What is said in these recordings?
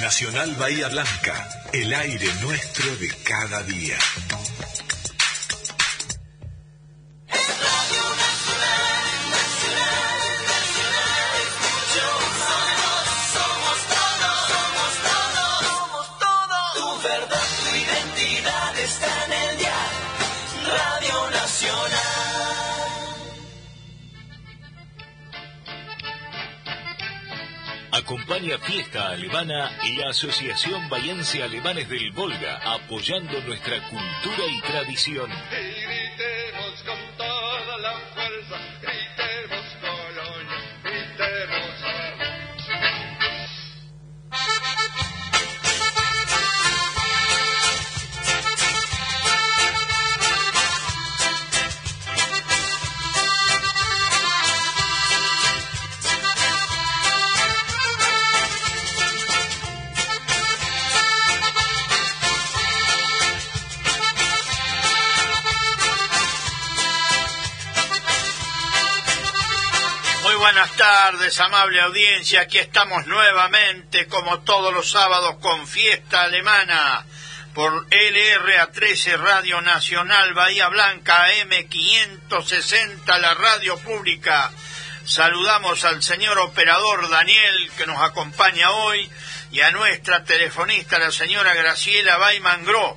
Nacional Bahía Blanca, el aire nuestro de cada día. Fiesta Alemana y la Asociación Bayense Alemanes del Volga, apoyando nuestra cultura y tradición. Amable audiencia. Aquí estamos nuevamente, como todos los sábados, con fiesta alemana por LRA13 Radio Nacional Bahía Blanca M560, la radio pública. Saludamos al señor operador Daniel que nos acompaña hoy y a nuestra telefonista, la señora Graciela Baimangro,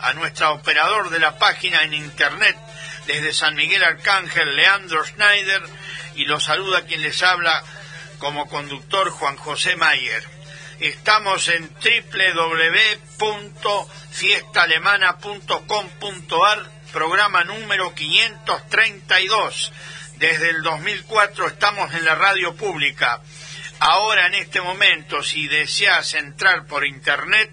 a nuestra operador de la página en internet desde San Miguel Arcángel, Leandro Schneider y lo saluda quien les habla como conductor Juan José Mayer. Estamos en www.fiestaalemana.com.ar, programa número 532. Desde el 2004 estamos en la radio pública. Ahora en este momento, si deseas entrar por internet,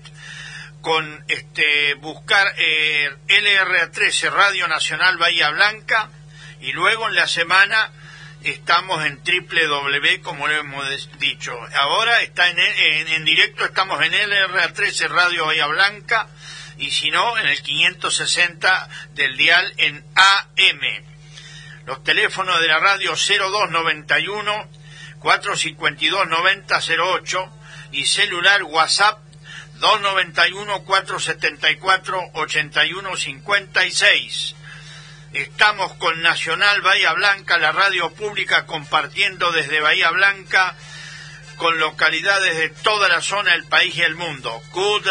con este buscar eh, LRA13 Radio Nacional Bahía Blanca y luego en la semana estamos en www, como lo hemos dicho. Ahora está en, en, directo, estamos en LRA13 Radio Bahía Blanca y si no, en el 560 del dial en AM. Los teléfonos de la radio 0291 452 9008 y celular WhatsApp 291 474 8156 Estamos con Nacional Bahía Blanca, la radio pública, compartiendo desde Bahía Blanca con localidades de toda la zona del país y el mundo. Good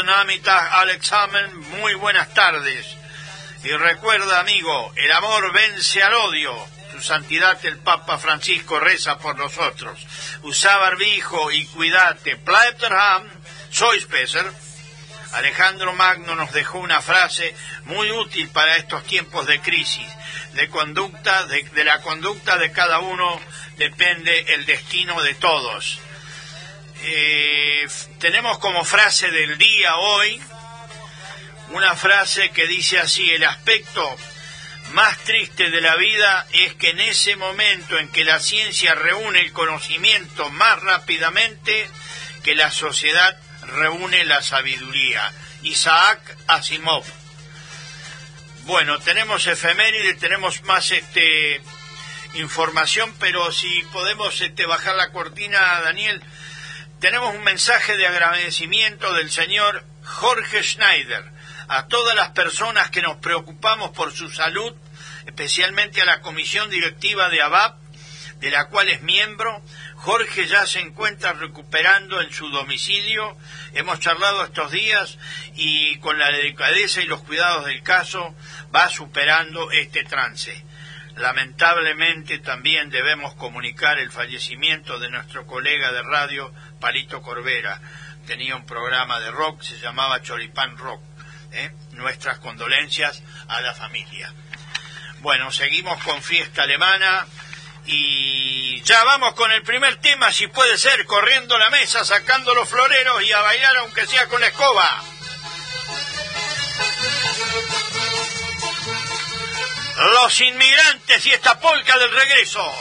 Alex Hammond, muy buenas tardes. Y recuerda, amigo, el amor vence al odio. Su santidad el Papa Francisco reza por nosotros. Usa barbijo y cuídate. Platerham, sois Peser. Alejandro Magno nos dejó una frase muy útil para estos tiempos de crisis. De conducta, de, la conducta de cada uno depende el destino de todos. Eh, tenemos como frase del día hoy una frase que dice así, el aspecto más triste de la vida es que en ese momento en que la ciencia reúne el conocimiento más rápidamente que la sociedad reúne la sabiduría. Isaac Asimov. Bueno, tenemos efemérides, tenemos más este información, pero si podemos este, bajar la cortina, Daniel, tenemos un mensaje de agradecimiento del señor Jorge Schneider a todas las personas que nos preocupamos por su salud, especialmente a la comisión directiva de ABAP, de la cual es miembro, Jorge ya se encuentra recuperando en su domicilio. Hemos charlado estos días y con la delicadeza y los cuidados del caso va superando este trance. Lamentablemente también debemos comunicar el fallecimiento de nuestro colega de radio, Palito Corbera. Tenía un programa de rock, se llamaba Choripán Rock. ¿eh? Nuestras condolencias a la familia. Bueno, seguimos con fiesta alemana. Y ya vamos con el primer tema, si puede ser, corriendo la mesa, sacando los floreros y a bailar aunque sea con la escoba. Los inmigrantes y esta polca del regreso.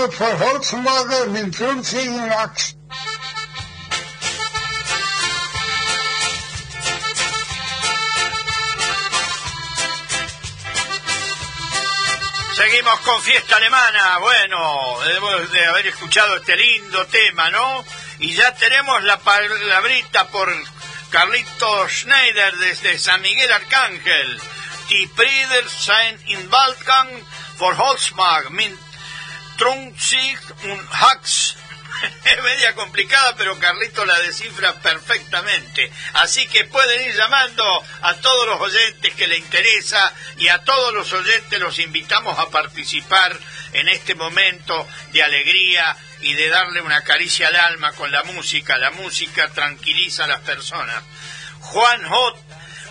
Balkon voor Holzmager met 50 Axt. Seguimos con fiesta alemana. Bueno, debemos de haber escuchado este lindo tema, ¿no? Y ya tenemos la palabrita por Carlito Schneider desde San Miguel Arcángel. Die Prieder sein in Balkan for Holzmag, min Trunzig und Hax. Es media complicada, pero Carlito la descifra perfectamente. Así que pueden ir llamando a todos los oyentes que le interesa y a todos los oyentes los invitamos a participar en este momento de alegría y de darle una caricia al alma con la música. La música tranquiliza a las personas. Juan Hot,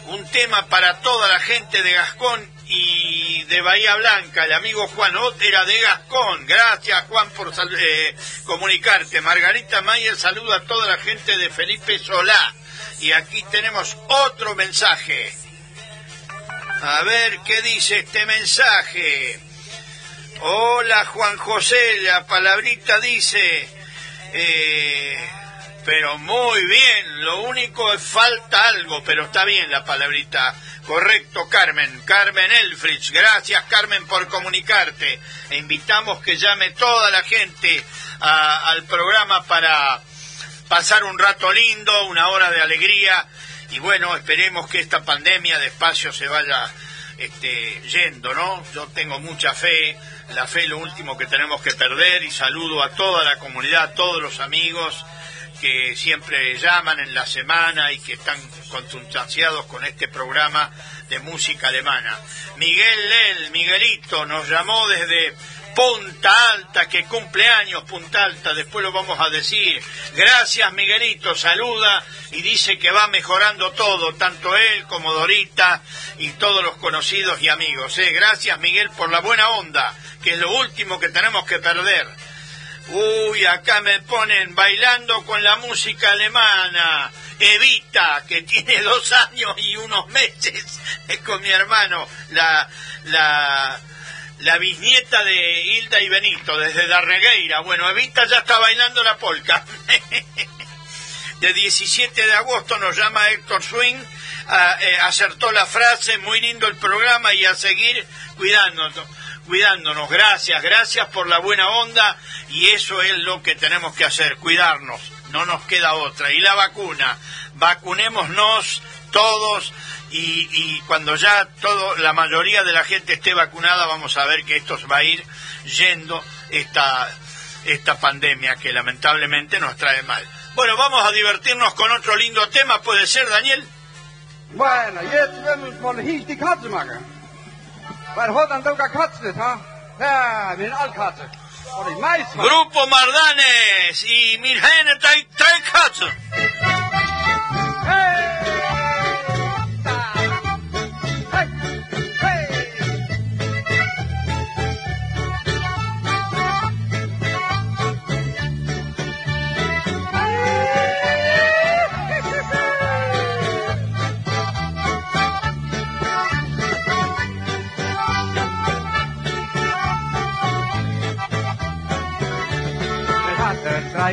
un tema para toda la gente de Gascón y de Bahía Blanca. El amigo Juan Ot era de Gascón. Gracias, Juan, por eh, comunicarte. Margarita Mayer saluda a toda la gente de Felipe Solá. Y aquí tenemos otro mensaje. A ver qué dice este mensaje. Hola, Juan José. La palabrita dice. Eh, pero muy bien, lo único es falta algo, pero está bien la palabrita. Correcto, Carmen. Carmen Elfrich. Gracias, Carmen, por comunicarte. E invitamos que llame toda la gente al programa para pasar un rato lindo, una hora de alegría. Y bueno, esperemos que esta pandemia despacio se vaya este, yendo, ¿no? Yo tengo mucha fe. La fe es lo último que tenemos que perder. Y saludo a toda la comunidad, a todos los amigos que siempre llaman en la semana y que están consustanciados con este programa de música alemana. Miguel Lel, Miguelito, nos llamó desde Punta Alta, que cumpleaños Punta Alta, después lo vamos a decir. Gracias Miguelito, saluda y dice que va mejorando todo, tanto él como Dorita y todos los conocidos y amigos. ¿eh? Gracias Miguel por la buena onda, que es lo último que tenemos que perder. Uy, acá me ponen bailando con la música alemana. Evita, que tiene dos años y unos meses, es con mi hermano, la, la, la bisnieta de Hilda y Benito, desde Darregueira. Bueno, Evita ya está bailando la polca. de 17 de agosto nos llama Héctor Swing, eh, acertó la frase, muy lindo el programa y a seguir cuidándonos cuidándonos. Gracias, gracias por la buena onda y eso es lo que tenemos que hacer, cuidarnos. No nos queda otra. Y la vacuna, vacunémonos todos y, cuando ya todo, la mayoría de la gente esté vacunada, vamos a ver que esto va a ir yendo esta, esta pandemia que lamentablemente nos trae mal. Bueno, vamos a divertirnos con otro lindo tema, ¿puede ser, Daniel? Bueno, jetzt werden Maar hoort Bar hodan dauka katzlet, ha? Ja, wir sind Altkatzen. Oder ich meist, Grupo Mardanes, y Mirjane, drei Katzen. Hey!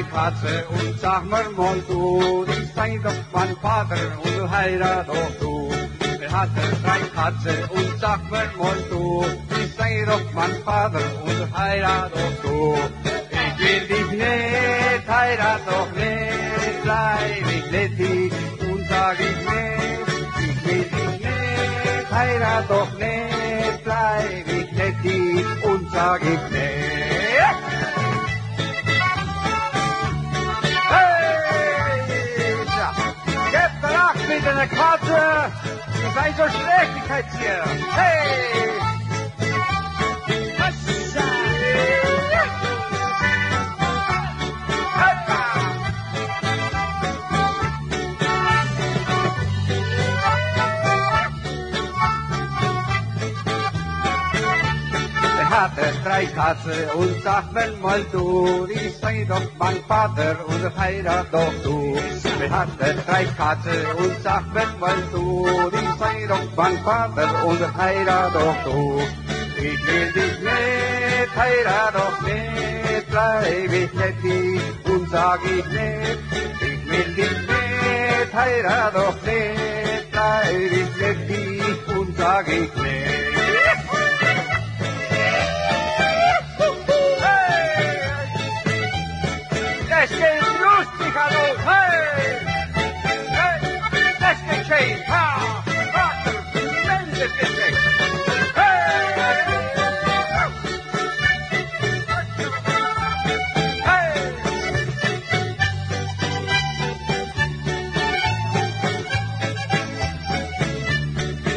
Katze und sag mir mal du, die sei doch mein Vater und heirat doch du. Wir hatten drei Katze und sag mir mal du, die sei doch mein Vater und heirat doch du. Ich will dich nicht, heirat doch nicht, bleib ich lettig und sag ich nicht. Ich will dich nicht, heirat doch nicht, bleib ich lettig und sag ich nicht. Mit einer Karte. Ihr seid so schlecht, ich halt hier. Hey! hatte drei Katze und sag wenn mal du, ich sei doch mein Vater und heirat doch du. Wir hatten drei Katze und sag wenn mal du, ich sei doch mein Vater und heirat doch du. Ich will dich nicht heirat doch nicht, bleib ich dich und sag ich nicht, ich will dich nicht, heirat doch nicht, bleib ich dich und sag ich nicht.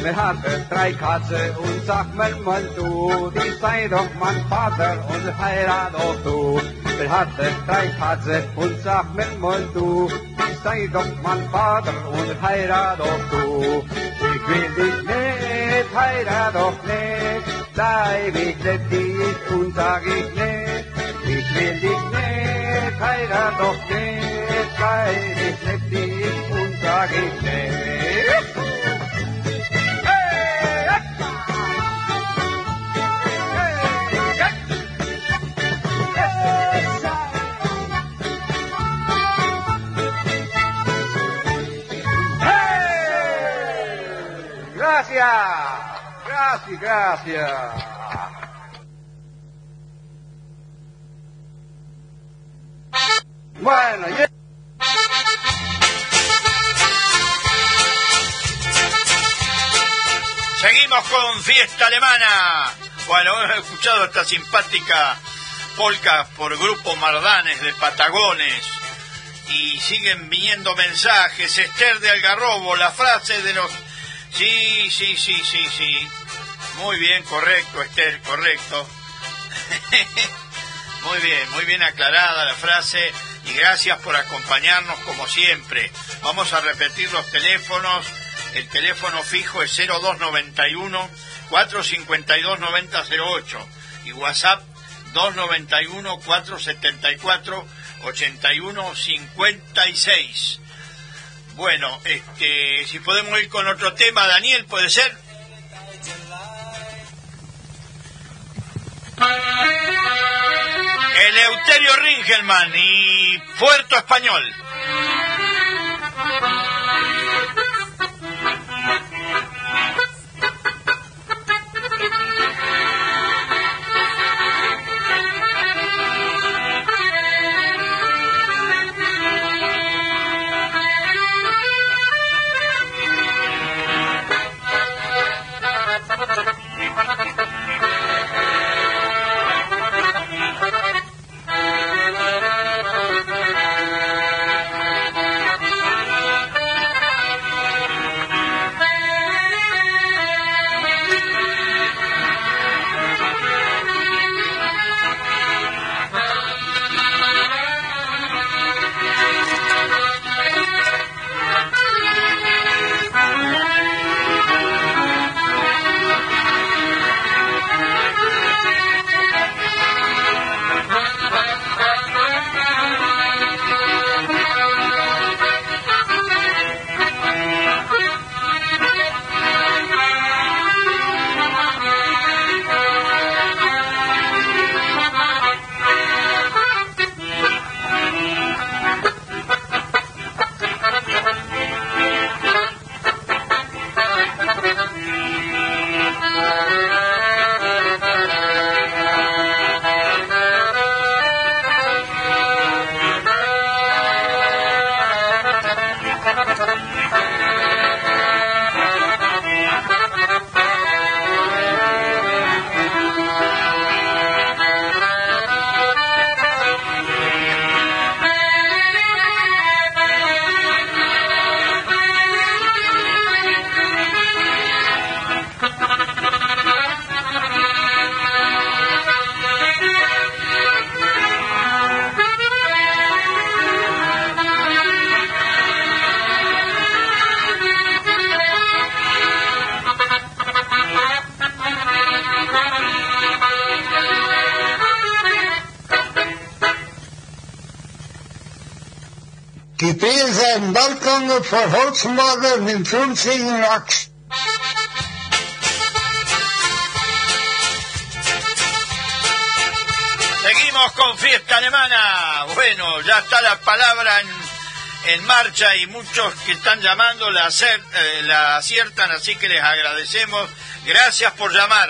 Wir hatten drei Katzen und sag mir mal du, die sei doch mein Vater und heirat auch du. Wir hatten drei Katzen und sag mir mal du, doch mein Vater und heirat auch du. Ich will dich nicht, heirat doch nicht, bleib ich dich und sag ich nicht. Ich will dich nicht, heirat doch nicht, bleib ich nicht und sag ich nicht. Gracias. Bueno, ya... Seguimos con fiesta alemana. Bueno, hemos escuchado esta simpática polca por Grupo Mardanes de Patagones. Y siguen viniendo mensajes. Esther de Algarrobo, la frase de los... Sí, sí, sí, sí, sí. Muy bien, correcto, Esther, correcto. muy bien, muy bien aclarada la frase. Y gracias por acompañarnos como siempre. Vamos a repetir los teléfonos. El teléfono fijo es 0291 452 9008 y WhatsApp 291 474 8156. Bueno, este, si podemos ir con otro tema, Daniel, ¿puede ser? Eleuterio Ringelman y Puerto Español. Bier zijn welkom voor Volkswagen in 50 Max. Seguimos con fiesta alemana. Bueno, ya está la palabra en, en marcha y muchos que están llamando la, acer- eh, la aciertan, así que les agradecemos. Gracias por llamar.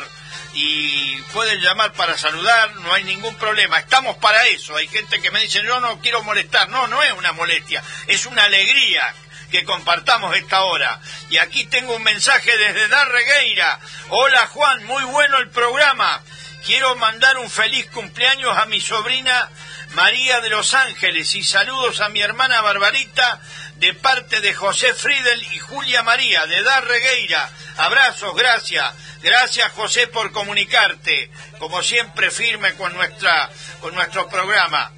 Y pueden llamar para saludar, no hay ningún problema. Estamos para eso. Hay gente que me dice, yo no quiero molestar. No, no es una molestia, es una alegría que compartamos esta hora. Y aquí tengo un mensaje desde Darregueira. Hola Juan, muy bueno el programa. Quiero mandar un feliz cumpleaños a mi sobrina María de los Ángeles y saludos a mi hermana Barbarita de parte de José Friedel y Julia María de Darregueira. Abrazos, gracias. Gracias José por comunicarte, como siempre firme con nuestra con nuestro programa.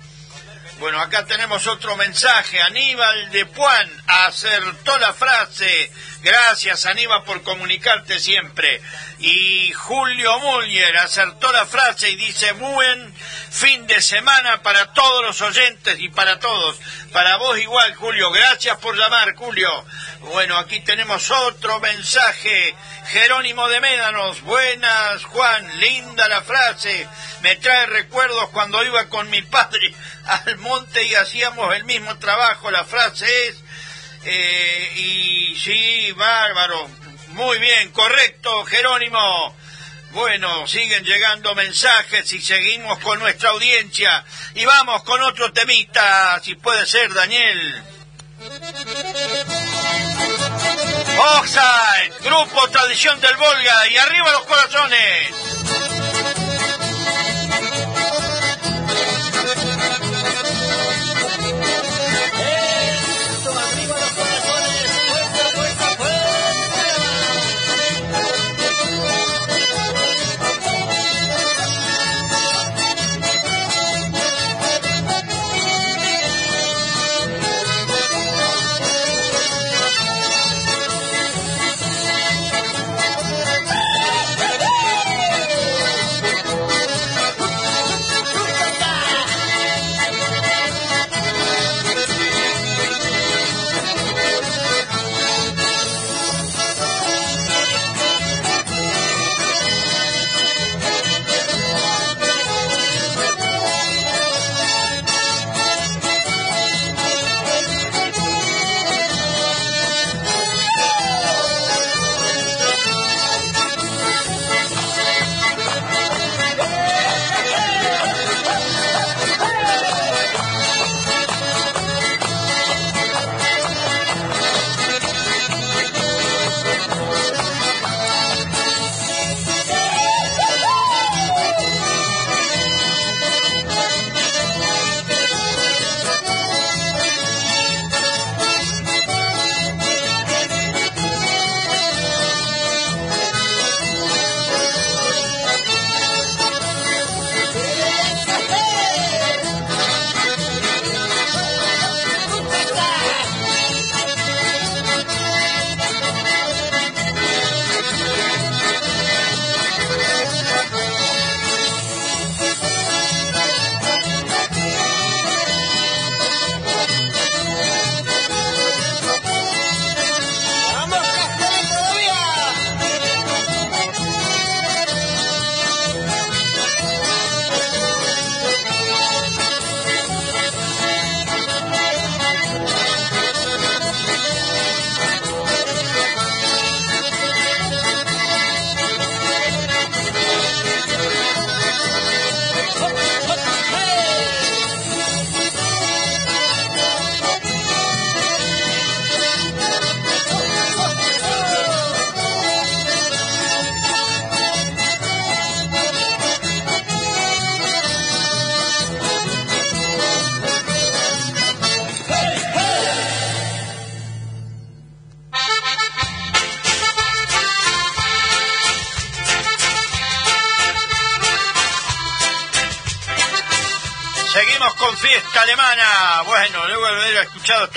Bueno, acá tenemos otro mensaje. Aníbal de Puan acertó la frase. Gracias, Aníbal, por comunicarte siempre. Y Julio Muller acertó la frase y dice, buen fin de semana para todos los oyentes y para todos. Para vos igual, Julio. Gracias por llamar, Julio. Bueno, aquí tenemos otro mensaje. Jerónimo de Médanos. Buenas, Juan. Linda la frase. Me trae recuerdos cuando iba con mi padre al monte y hacíamos el mismo trabajo. La frase es, eh, y sí, bárbaro. Muy bien, correcto, Jerónimo. Bueno, siguen llegando mensajes y seguimos con nuestra audiencia. Y vamos con otro temita, si puede ser, Daniel. Offside, Grupo Tradición del Volga y arriba los corazones.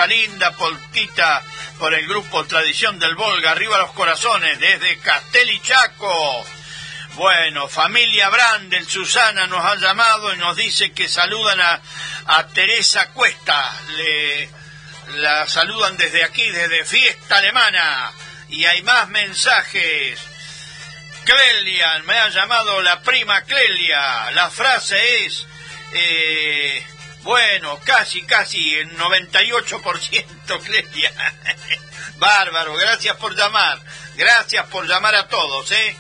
Linda polquita por el grupo Tradición del Volga, arriba los corazones, desde Castel y Chaco. Bueno, familia Brandel, Susana nos ha llamado y nos dice que saludan a, a Teresa Cuesta. Le, la saludan desde aquí, desde Fiesta Alemana. Y hay más mensajes. Clelia, me ha llamado la prima Clelia. La frase es, Eh, bueno, casi, casi, el 98%, Clelia. Bárbaro, gracias por llamar. Gracias por llamar a todos, ¿eh?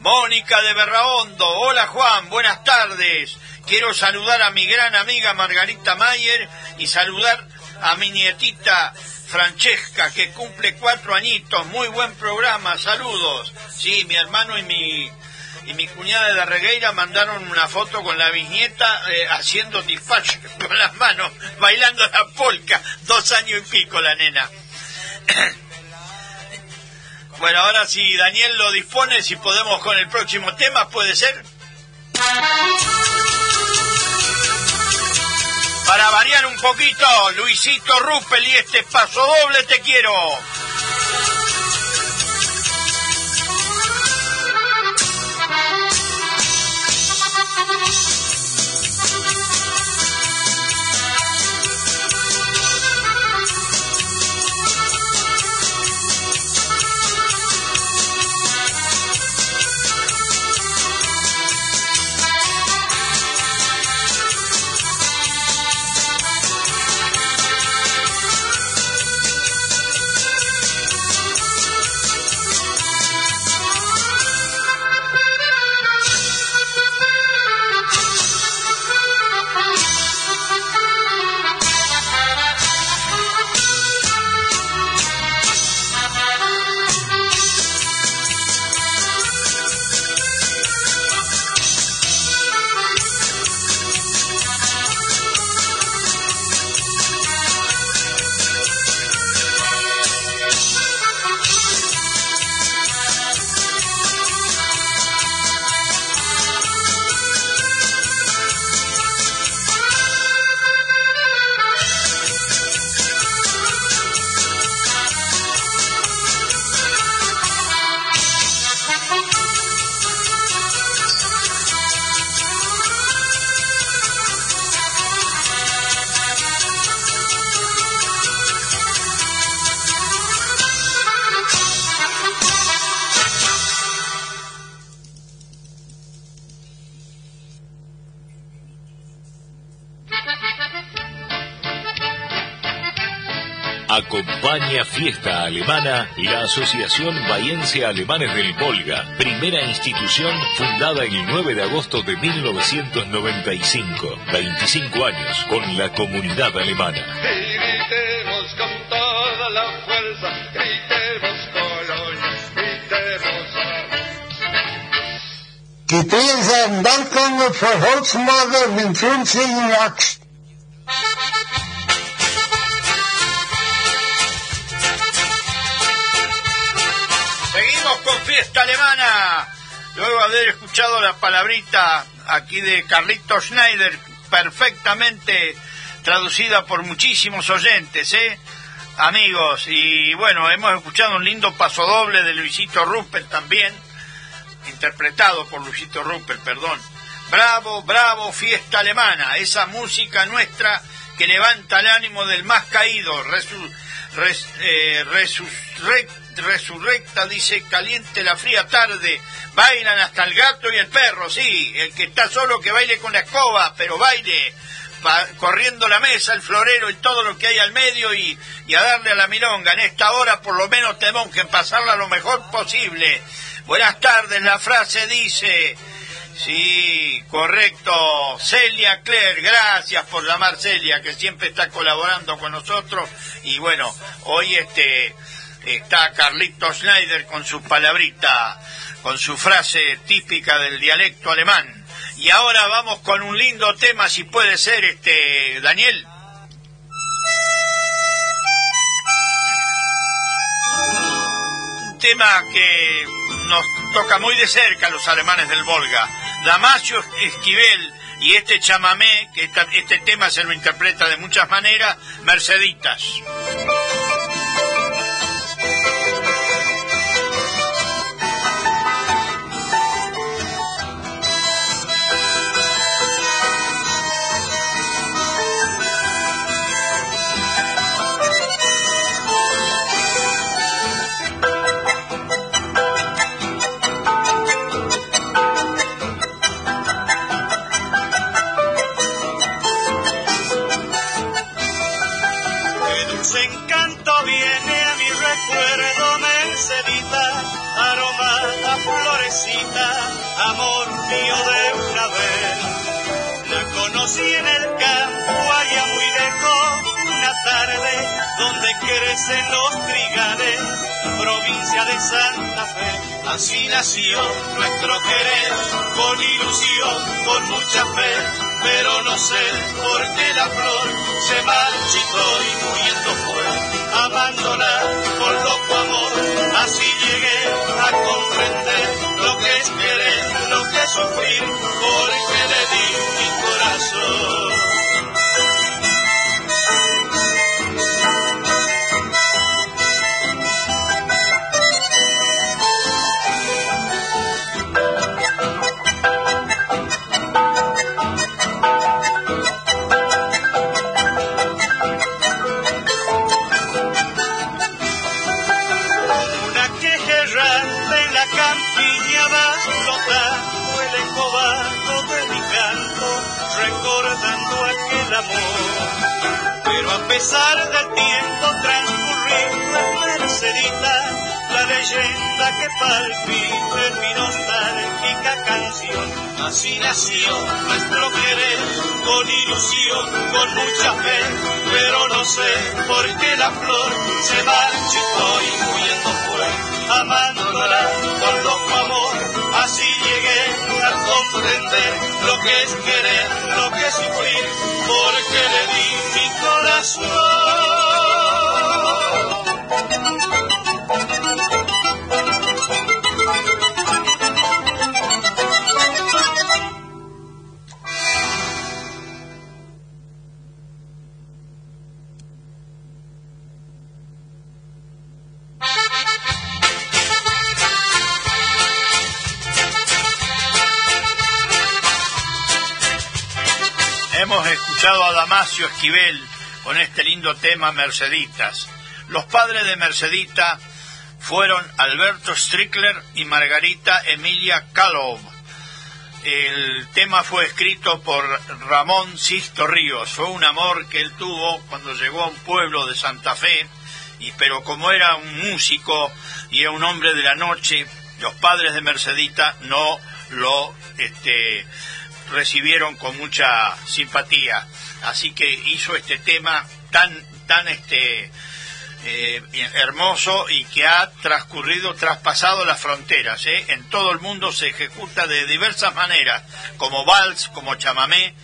Mónica de Berraondo, hola Juan, buenas tardes. Quiero saludar a mi gran amiga Margarita Mayer y saludar a mi nietita Francesca, que cumple cuatro añitos. Muy buen programa, saludos. Sí, mi hermano y mi y mi cuñada de Regueira mandaron una foto con la bisnieta eh, haciendo dispatch con las manos, bailando la polca, dos años y pico la nena. bueno, ahora si Daniel lo dispone, si podemos con el próximo tema, ¿puede ser? Para variar un poquito, Luisito Ruppel y este paso doble te quiero. Fiesta Alemana la Asociación Bahiense Alemanes del Volga, primera institución fundada el 9 de agosto de 1995, 25 años con la comunidad alemana. Gritemos con toda la fuerza, gritemos Colonia, gritemos Gepriesen Balkon für Holzmaler mit 50 Axt. Seguimos con fiesta alemana. Luego de haber escuchado la palabrita aquí de Carlito Schneider, perfectamente traducida por muchísimos oyentes, ¿eh? Amigos, y bueno, hemos escuchado un lindo pasodoble de Luisito Ruppel también, interpretado por Luisito Ruppel, perdón. Bravo, bravo, fiesta alemana, esa música nuestra que levanta el ánimo del más caído, eh, resurrec- resurrecta, dice, caliente la fría tarde, bailan hasta el gato y el perro, sí, el que está solo que baile con la escoba, pero baile, corriendo la mesa, el florero y todo lo que hay al medio y, y a darle a la milonga. En esta hora por lo menos tenemos que pasarla lo mejor posible. Buenas tardes, la frase dice... Sí, correcto. Celia Claire, gracias por llamar Celia, que siempre está colaborando con nosotros. Y bueno, hoy este está Carlito Schneider con su palabrita, con su frase típica del dialecto alemán. Y ahora vamos con un lindo tema, si puede ser, este Daniel. Un tema que nos toca muy de cerca los alemanes del Volga. Damasio Esquivel y este chamamé, que este tema se lo interpreta de muchas maneras, Merceditas. Nació nuestro querer, con ilusión, con mucha fe, pero no sé por qué la flor se marchitó y muriendo fue, amándola con loco amor. Así llegué a comprender lo que es querer, lo que es sufrir, porque le di mi corazón. Pero a pesar del tiempo transcurrido Mercedita, la leyenda que palpita en mi nostálgica canción, así nació nuestro querer, con ilusión, con mucha fe, pero no sé por qué la flor se marchitó y muriendo fue, amándola con loco amor, así llegué comprender lo que es querer, lo que es sufrir, porque le di mi corazón. A Damasio Esquivel con este lindo tema Merceditas. Los padres de Mercedita fueron Alberto Strickler y Margarita Emilia Kalov. El tema fue escrito por Ramón Sisto Ríos. Fue un amor que él tuvo cuando llegó a un pueblo de Santa Fe, y, pero como era un músico y era un hombre de la noche, los padres de Mercedita no lo este, recibieron con mucha simpatía. Así que hizo este tema tan, tan este, eh, hermoso y que ha transcurrido, traspasado las fronteras. ¿eh? En todo el mundo se ejecuta de diversas maneras, como vals, como chamamé.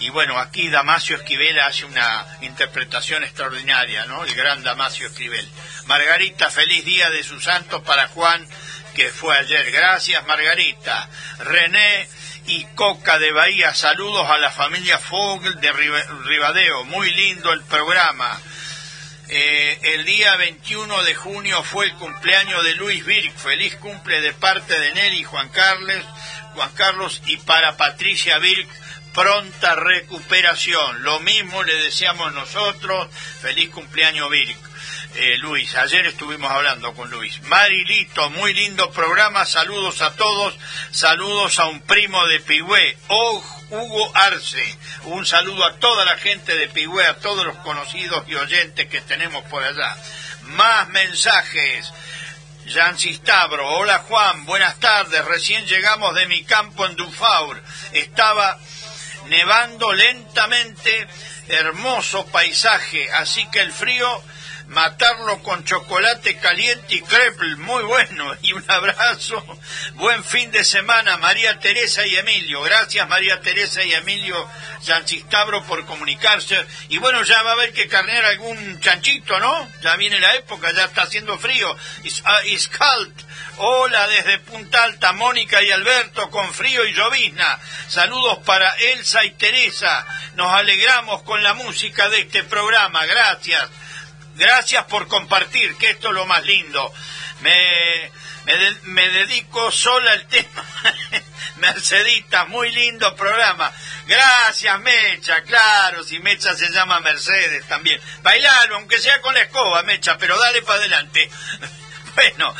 Y bueno, aquí Damasio Esquivel hace una interpretación extraordinaria, ¿no? El gran Damasio Esquivel. Margarita, feliz día de su santo para Juan, que fue ayer. Gracias, Margarita. René, y Coca de Bahía. Saludos a la familia Fogel de Ribadeo. Muy lindo el programa. Eh, el día 21 de junio fue el cumpleaños de Luis Birk. Feliz cumple de parte de Nelly Juan Carlos, Juan Carlos y para Patricia Birk pronta recuperación. Lo mismo le deseamos nosotros. Feliz cumpleaños Birk. Eh, Luis. Ayer estuvimos hablando con Luis. Marilito, muy lindo programa. Saludos a todos. Saludos a un primo de Pigüé, Hugo Arce. Un saludo a toda la gente de Pigüé, a todos los conocidos y oyentes que tenemos por allá. Más mensajes. Cistabro, hola Juan, buenas tardes. Recién llegamos de mi campo en Dufaur. Estaba nevando lentamente, hermoso paisaje, así que el frío matarlo con chocolate caliente y crepe, muy bueno. Y un abrazo, buen fin de semana, María Teresa y Emilio. Gracias María Teresa y Emilio Sanchistabro por comunicarse. Y bueno, ya va a haber que carnear algún chanchito, ¿no? Ya viene la época, ya está haciendo frío. Iscalt, hola desde Punta Alta, Mónica y Alberto con frío y llovizna. Saludos para Elsa y Teresa. Nos alegramos con la música de este programa. Gracias. Gracias por compartir, que esto es lo más lindo. Me, me, dedico sola al tema. Mercedita, muy lindo programa. Gracias, Mecha, claro, si Mecha se llama Mercedes también. Bailalo, aunque sea con la escoba, Mecha, pero dale para adelante. Bueno,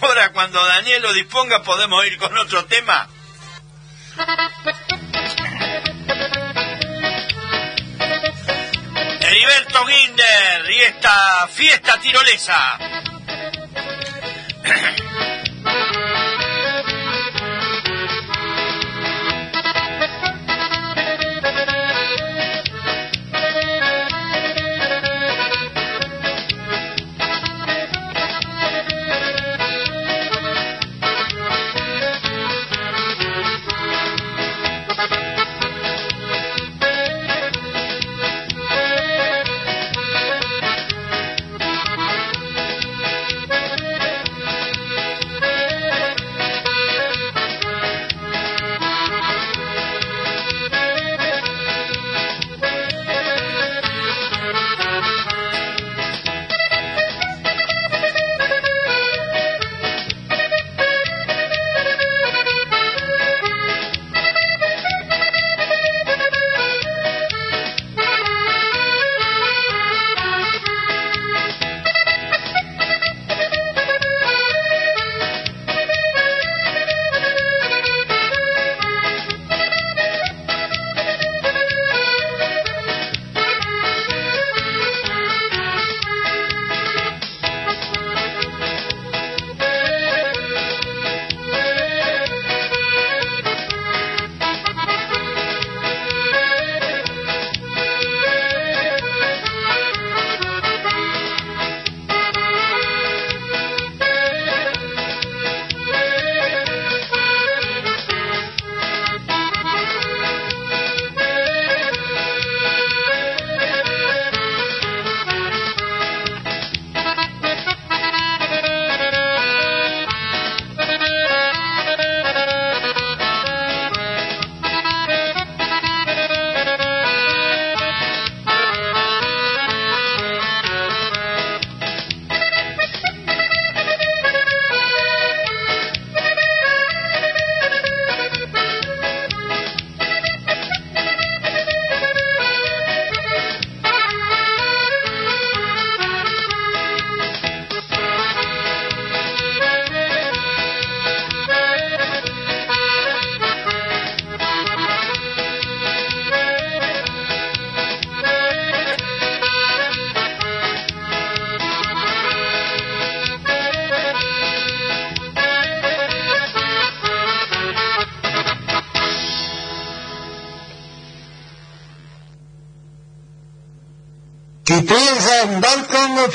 ahora cuando Daniel lo disponga podemos ir con otro tema. Heriberto Ginder y esta fiesta tirolesa.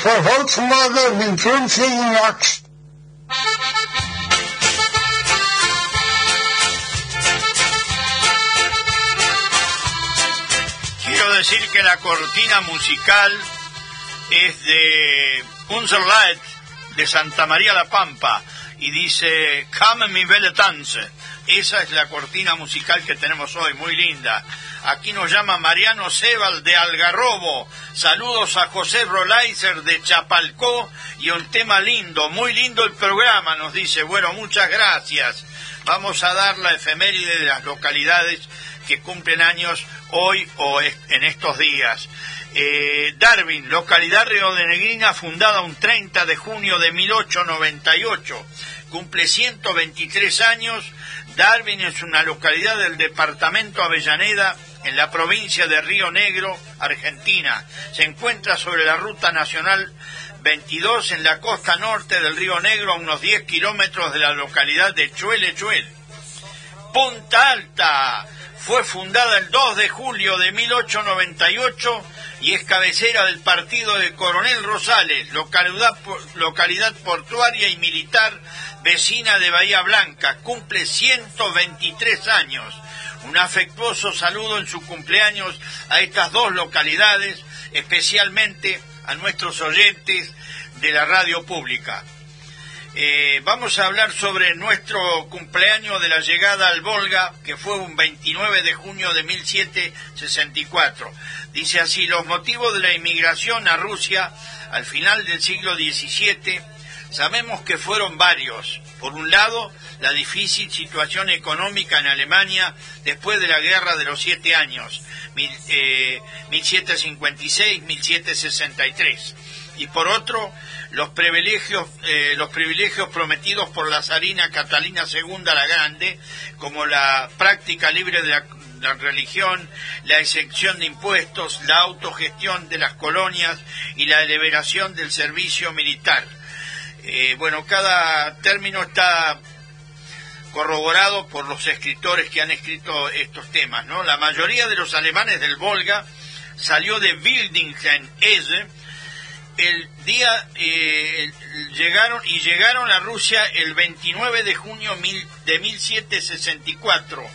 Holzmodel mit 50 Wachs. Quiero decir que la cortina musical es de Unserlight de Santa María la Pampa y dice Come mi belle tanze. Esa es la cortina musical que tenemos hoy, muy linda. Aquí nos llama Mariano Sebal de Algarrobo. Saludos a José Rolaiser de Chapalcó y un tema lindo, muy lindo el programa, nos dice. Bueno, muchas gracias. Vamos a dar la efeméride de las localidades que cumplen años hoy o en estos días. Eh, Darwin, localidad riodenegrina fundada un 30 de junio de 1898, cumple 123 años. Darwin es una localidad del departamento Avellaneda en la provincia de Río Negro, Argentina. Se encuentra sobre la ruta nacional 22 en la costa norte del Río Negro, a unos 10 kilómetros de la localidad de Chuele Chuel. Punta Alta fue fundada el 2 de julio de 1898 y es cabecera del partido de Coronel Rosales, localidad, localidad portuaria y militar vecina de Bahía Blanca. Cumple 123 años. Un afectuoso saludo en su cumpleaños a estas dos localidades, especialmente a nuestros oyentes de la radio pública. Eh, vamos a hablar sobre nuestro cumpleaños de la llegada al Volga, que fue un 29 de junio de 1764. Dice así, los motivos de la inmigración a Rusia al final del siglo XVII sabemos que fueron varios. Por un lado, la difícil situación económica en Alemania después de la Guerra de los Siete Años, 1756-1763. Eh, y por otro, los privilegios, eh, los privilegios prometidos por la zarina Catalina II la Grande, como la práctica libre de la, religión, la exención de impuestos, la autogestión de las colonias y la liberación del servicio militar. Eh, bueno, cada término está corroborado por los escritores que han escrito estos temas, ¿no? La mayoría de los alemanes del Volga salió de Wildingen, el día eh, llegaron y llegaron a Rusia el 29 de junio de 1764.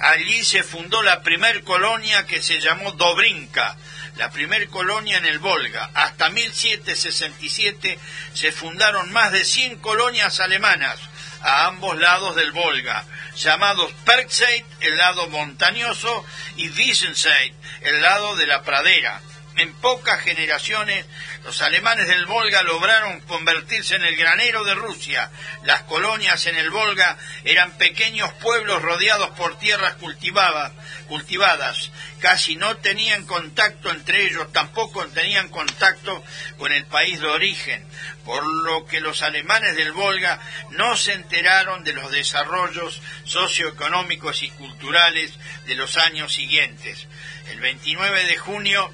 Allí se fundó la primer colonia que se llamó Dobrinka, la primer colonia en el Volga. Hasta 1767 se fundaron más de 100 colonias alemanas a ambos lados del Volga, llamados Perkseit, el lado montañoso, y Wissenseit, el lado de la pradera. En pocas generaciones los alemanes del Volga lograron convertirse en el granero de Rusia. Las colonias en el Volga eran pequeños pueblos rodeados por tierras cultivadas, cultivadas. Casi no tenían contacto entre ellos, tampoco tenían contacto con el país de origen, por lo que los alemanes del Volga no se enteraron de los desarrollos socioeconómicos y culturales de los años siguientes. El 29 de junio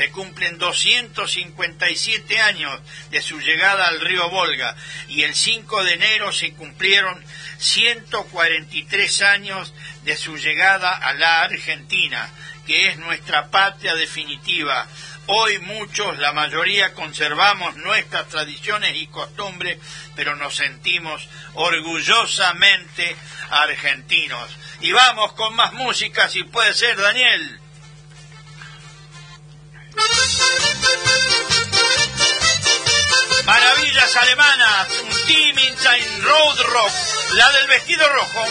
se cumplen 257 años de su llegada al río Volga y el 5 de enero se cumplieron 143 años de su llegada a la Argentina, que es nuestra patria definitiva. Hoy muchos, la mayoría, conservamos nuestras tradiciones y costumbres, pero nos sentimos orgullosamente argentinos. Y vamos con más música, si puede ser, Daniel. cuadrillas alemanas, un Team Inside Road Rock, la del vestido rojo.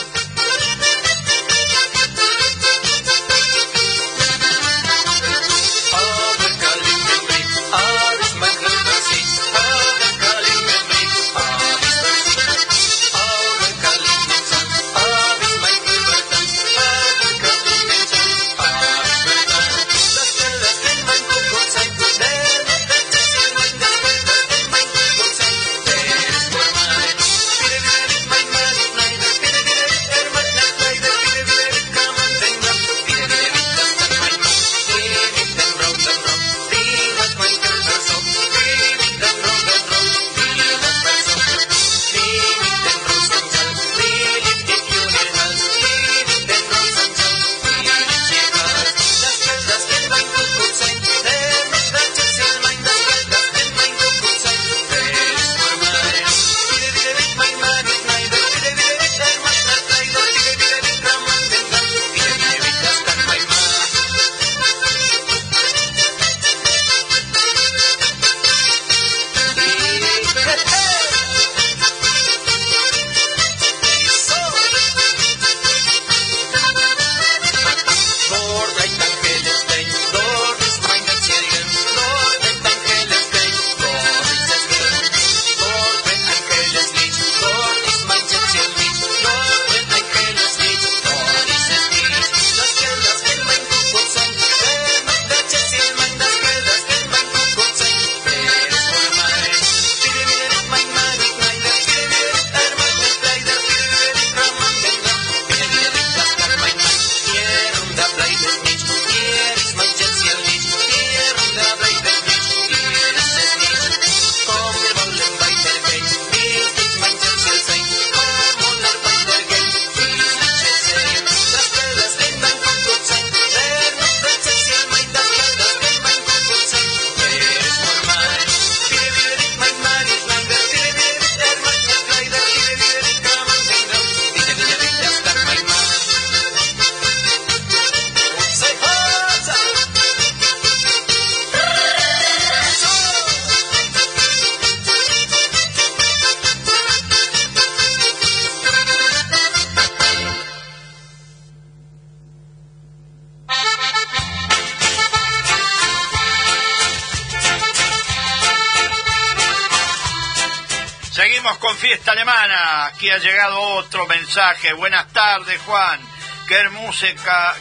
Llegado otro mensaje. Buenas tardes, Juan. Qué hermosa,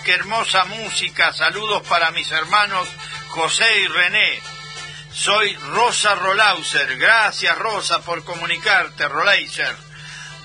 qué hermosa música. Saludos para mis hermanos José y René. Soy Rosa Rolauser. Gracias, Rosa, por comunicarte, Rolauser.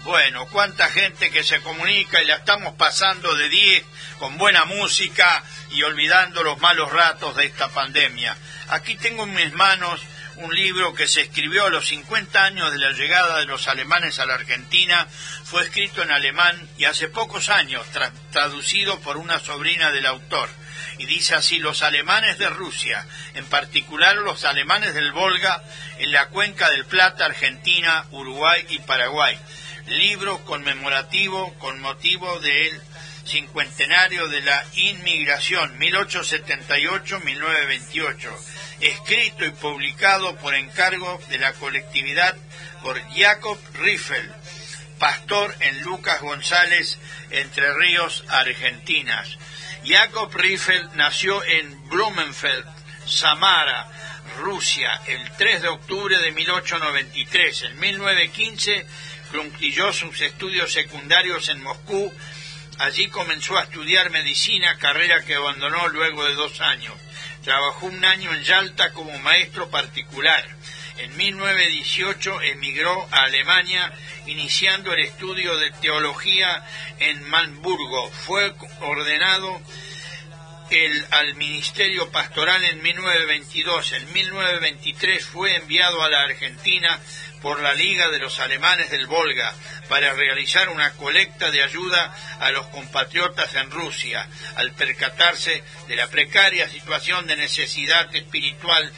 Bueno, cuánta gente que se comunica y la estamos pasando de 10 con buena música y olvidando los malos ratos de esta pandemia. Aquí tengo en mis manos un libro que se escribió a los 50 años de la llegada de los alemanes a la Argentina, fue escrito en alemán y hace pocos años traducido por una sobrina del autor. Y dice así, los alemanes de Rusia, en particular los alemanes del Volga, en la cuenca del Plata, Argentina, Uruguay y Paraguay. Libro conmemorativo con motivo del cincuentenario de la inmigración 1878-1928 escrito y publicado por encargo de la colectividad por Jacob Riffel, pastor en Lucas González, Entre Ríos, Argentinas. Jacob Riffel nació en Blumenfeld, Samara, Rusia, el 3 de octubre de 1893. En 1915 concluyó sus estudios secundarios en Moscú. Allí comenzó a estudiar medicina, carrera que abandonó luego de dos años. Trabajó un año en Yalta como maestro particular. En 1918 emigró a Alemania iniciando el estudio de teología en Manburgo. Fue ordenado el, al ministerio pastoral en 1922. En 1923 fue enviado a la Argentina por la Liga de los Alemanes del Volga para realizar una colecta de ayuda a los compatriotas en Rusia. Al percatarse de la precaria situación de necesidad espiritual,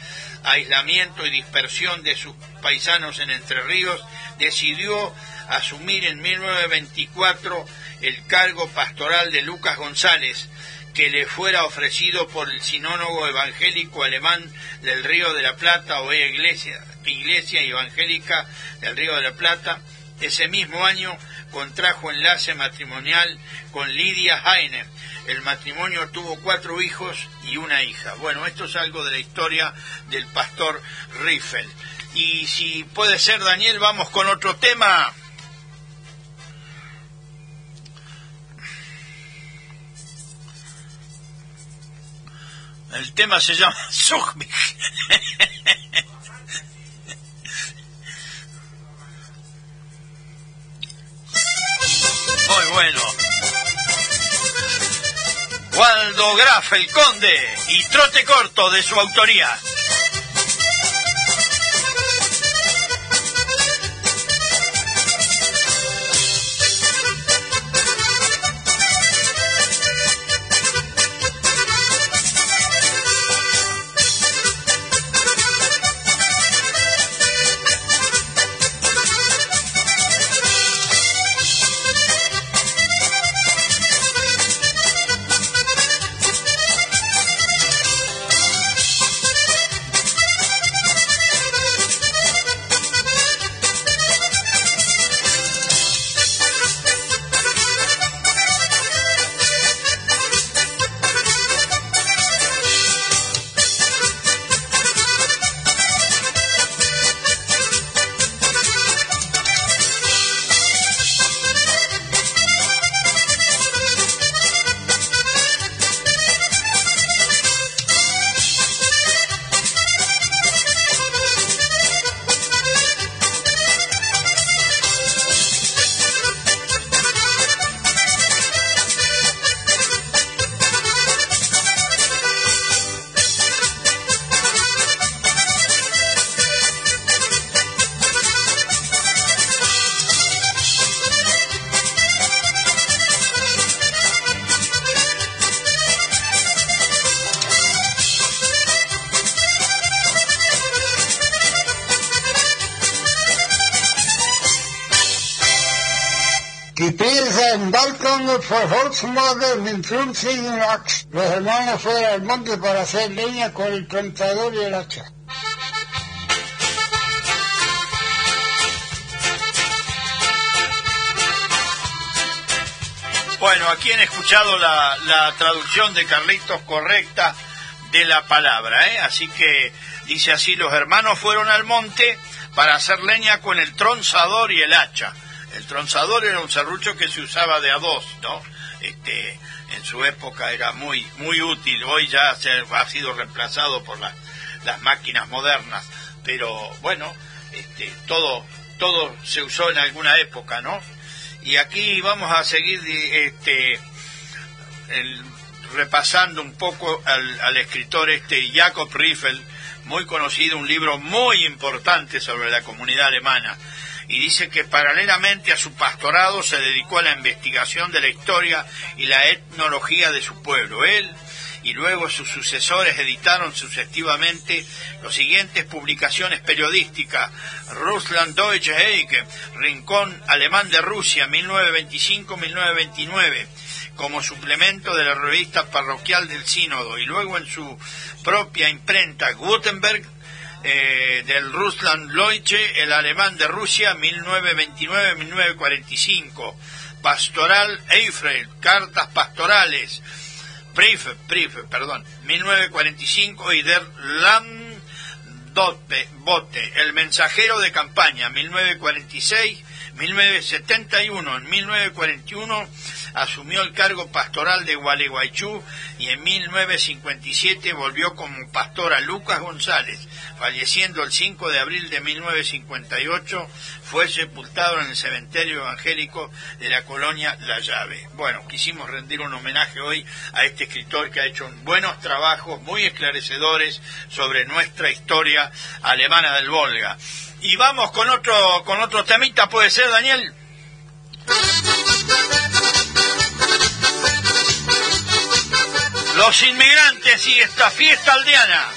aislamiento y dispersión de sus paisanos en Entre Ríos, decidió asumir en 1924 el cargo pastoral de Lucas González, que le fuera ofrecido por el sinólogo evangélico alemán del Río de la Plata o Iglesia Iglesia Evangélica del Río de la Plata, ese mismo año contrajo enlace matrimonial con Lidia Heine. El matrimonio tuvo cuatro hijos y una hija. Bueno, esto es algo de la historia del pastor Riffel. Y si puede ser, Daniel, vamos con otro tema. El tema se llama Muy bueno. Waldo Graf, el conde, y trote corto de su autoría. Volkswagen en Los hermanos fueron al monte para hacer leña con el plantador y el hacha. Bueno, aquí han escuchado la, la traducción de Carlitos correcta de la palabra, ¿eh? Así que dice así, los hermanos fueron al monte para hacer leña con el tronzador y el hacha. El tronzador era un serrucho que se usaba de a dos, ¿no? Este, en su época era muy muy útil, hoy ya se, ha sido reemplazado por la- las máquinas modernas, pero bueno, este, todo todo se usó en alguna época, ¿no? Y aquí vamos a seguir este el- repasando un poco al, al escritor este Jacob Riffel, muy conocido, un libro muy importante sobre la comunidad alemana. Y dice que paralelamente a su pastorado se dedicó a la investigación de la historia y la etnología de su pueblo. Él y luego sus sucesores editaron sucesivamente las siguientes publicaciones periodísticas. Russland Deutsche Heike, Rincón Alemán de Rusia, 1925-1929 como suplemento de la revista parroquial del sínodo y luego en su propia imprenta Gutenberg eh, del Russland Deutsche, el alemán de Rusia, 1929-1945, Pastoral Eifrel, Cartas Pastorales, Briefe, Briefe, perdón, 1945 y Der Land Bote, El Mensajero de Campaña, 1946, 1971, en 1941 asumió el cargo pastoral de Gualeguaychú y en 1957 volvió como pastor a Lucas González, falleciendo el 5 de abril de 1958, fue sepultado en el cementerio evangélico de la colonia La Llave. Bueno, quisimos rendir un homenaje hoy a este escritor que ha hecho buenos trabajos muy esclarecedores sobre nuestra historia alemana del Volga. Y vamos con otro con otro temita, puede ser, Daniel. Los inmigrantes y esta fiesta aldeana.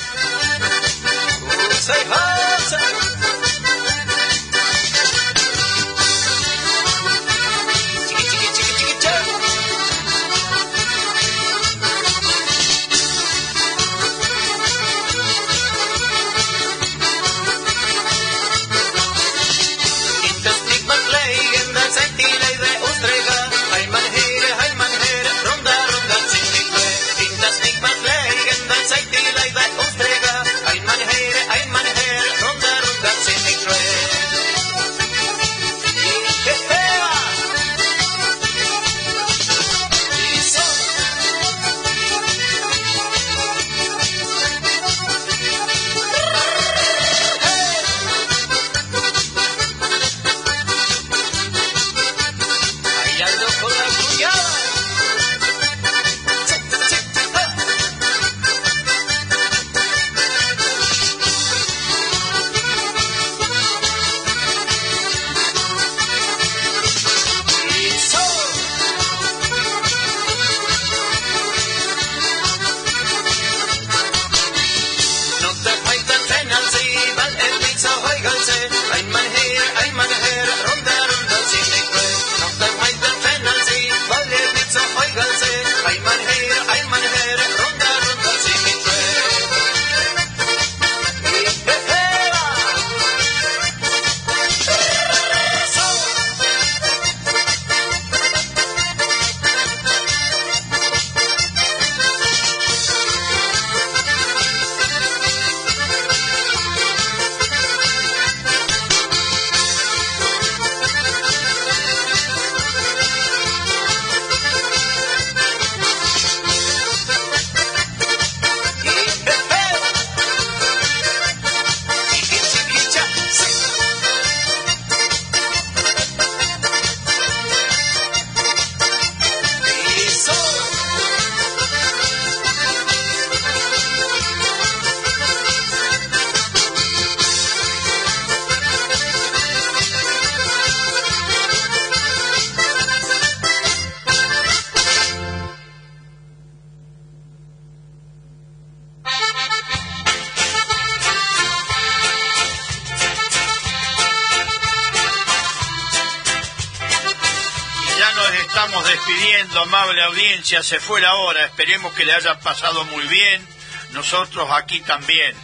Audiencia, se fue la hora, esperemos que le haya pasado muy bien, nosotros aquí también.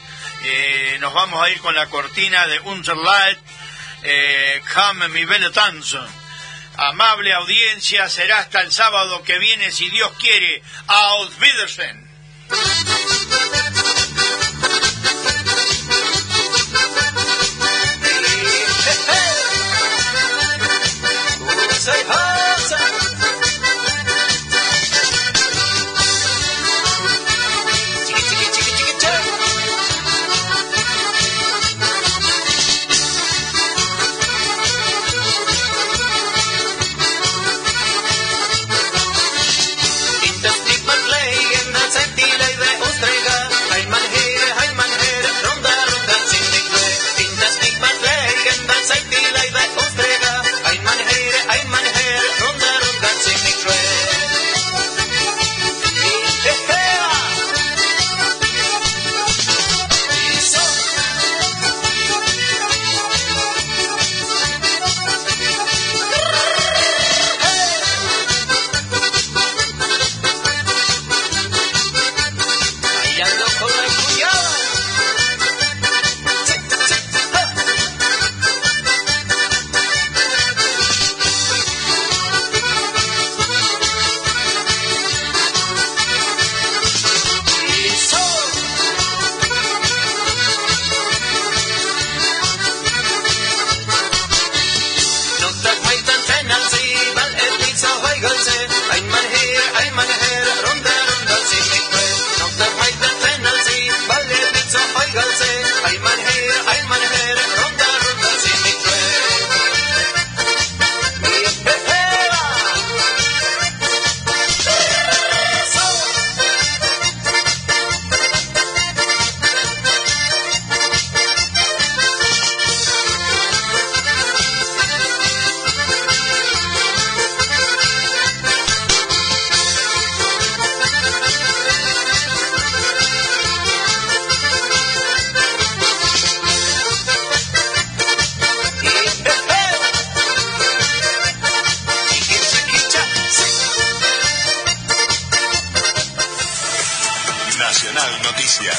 Eh, nos vamos a ir con la cortina de Unterlight, eh, Come mi belle Tanson. Amable audiencia, será hasta el sábado que viene, si Dios quiere. Auf.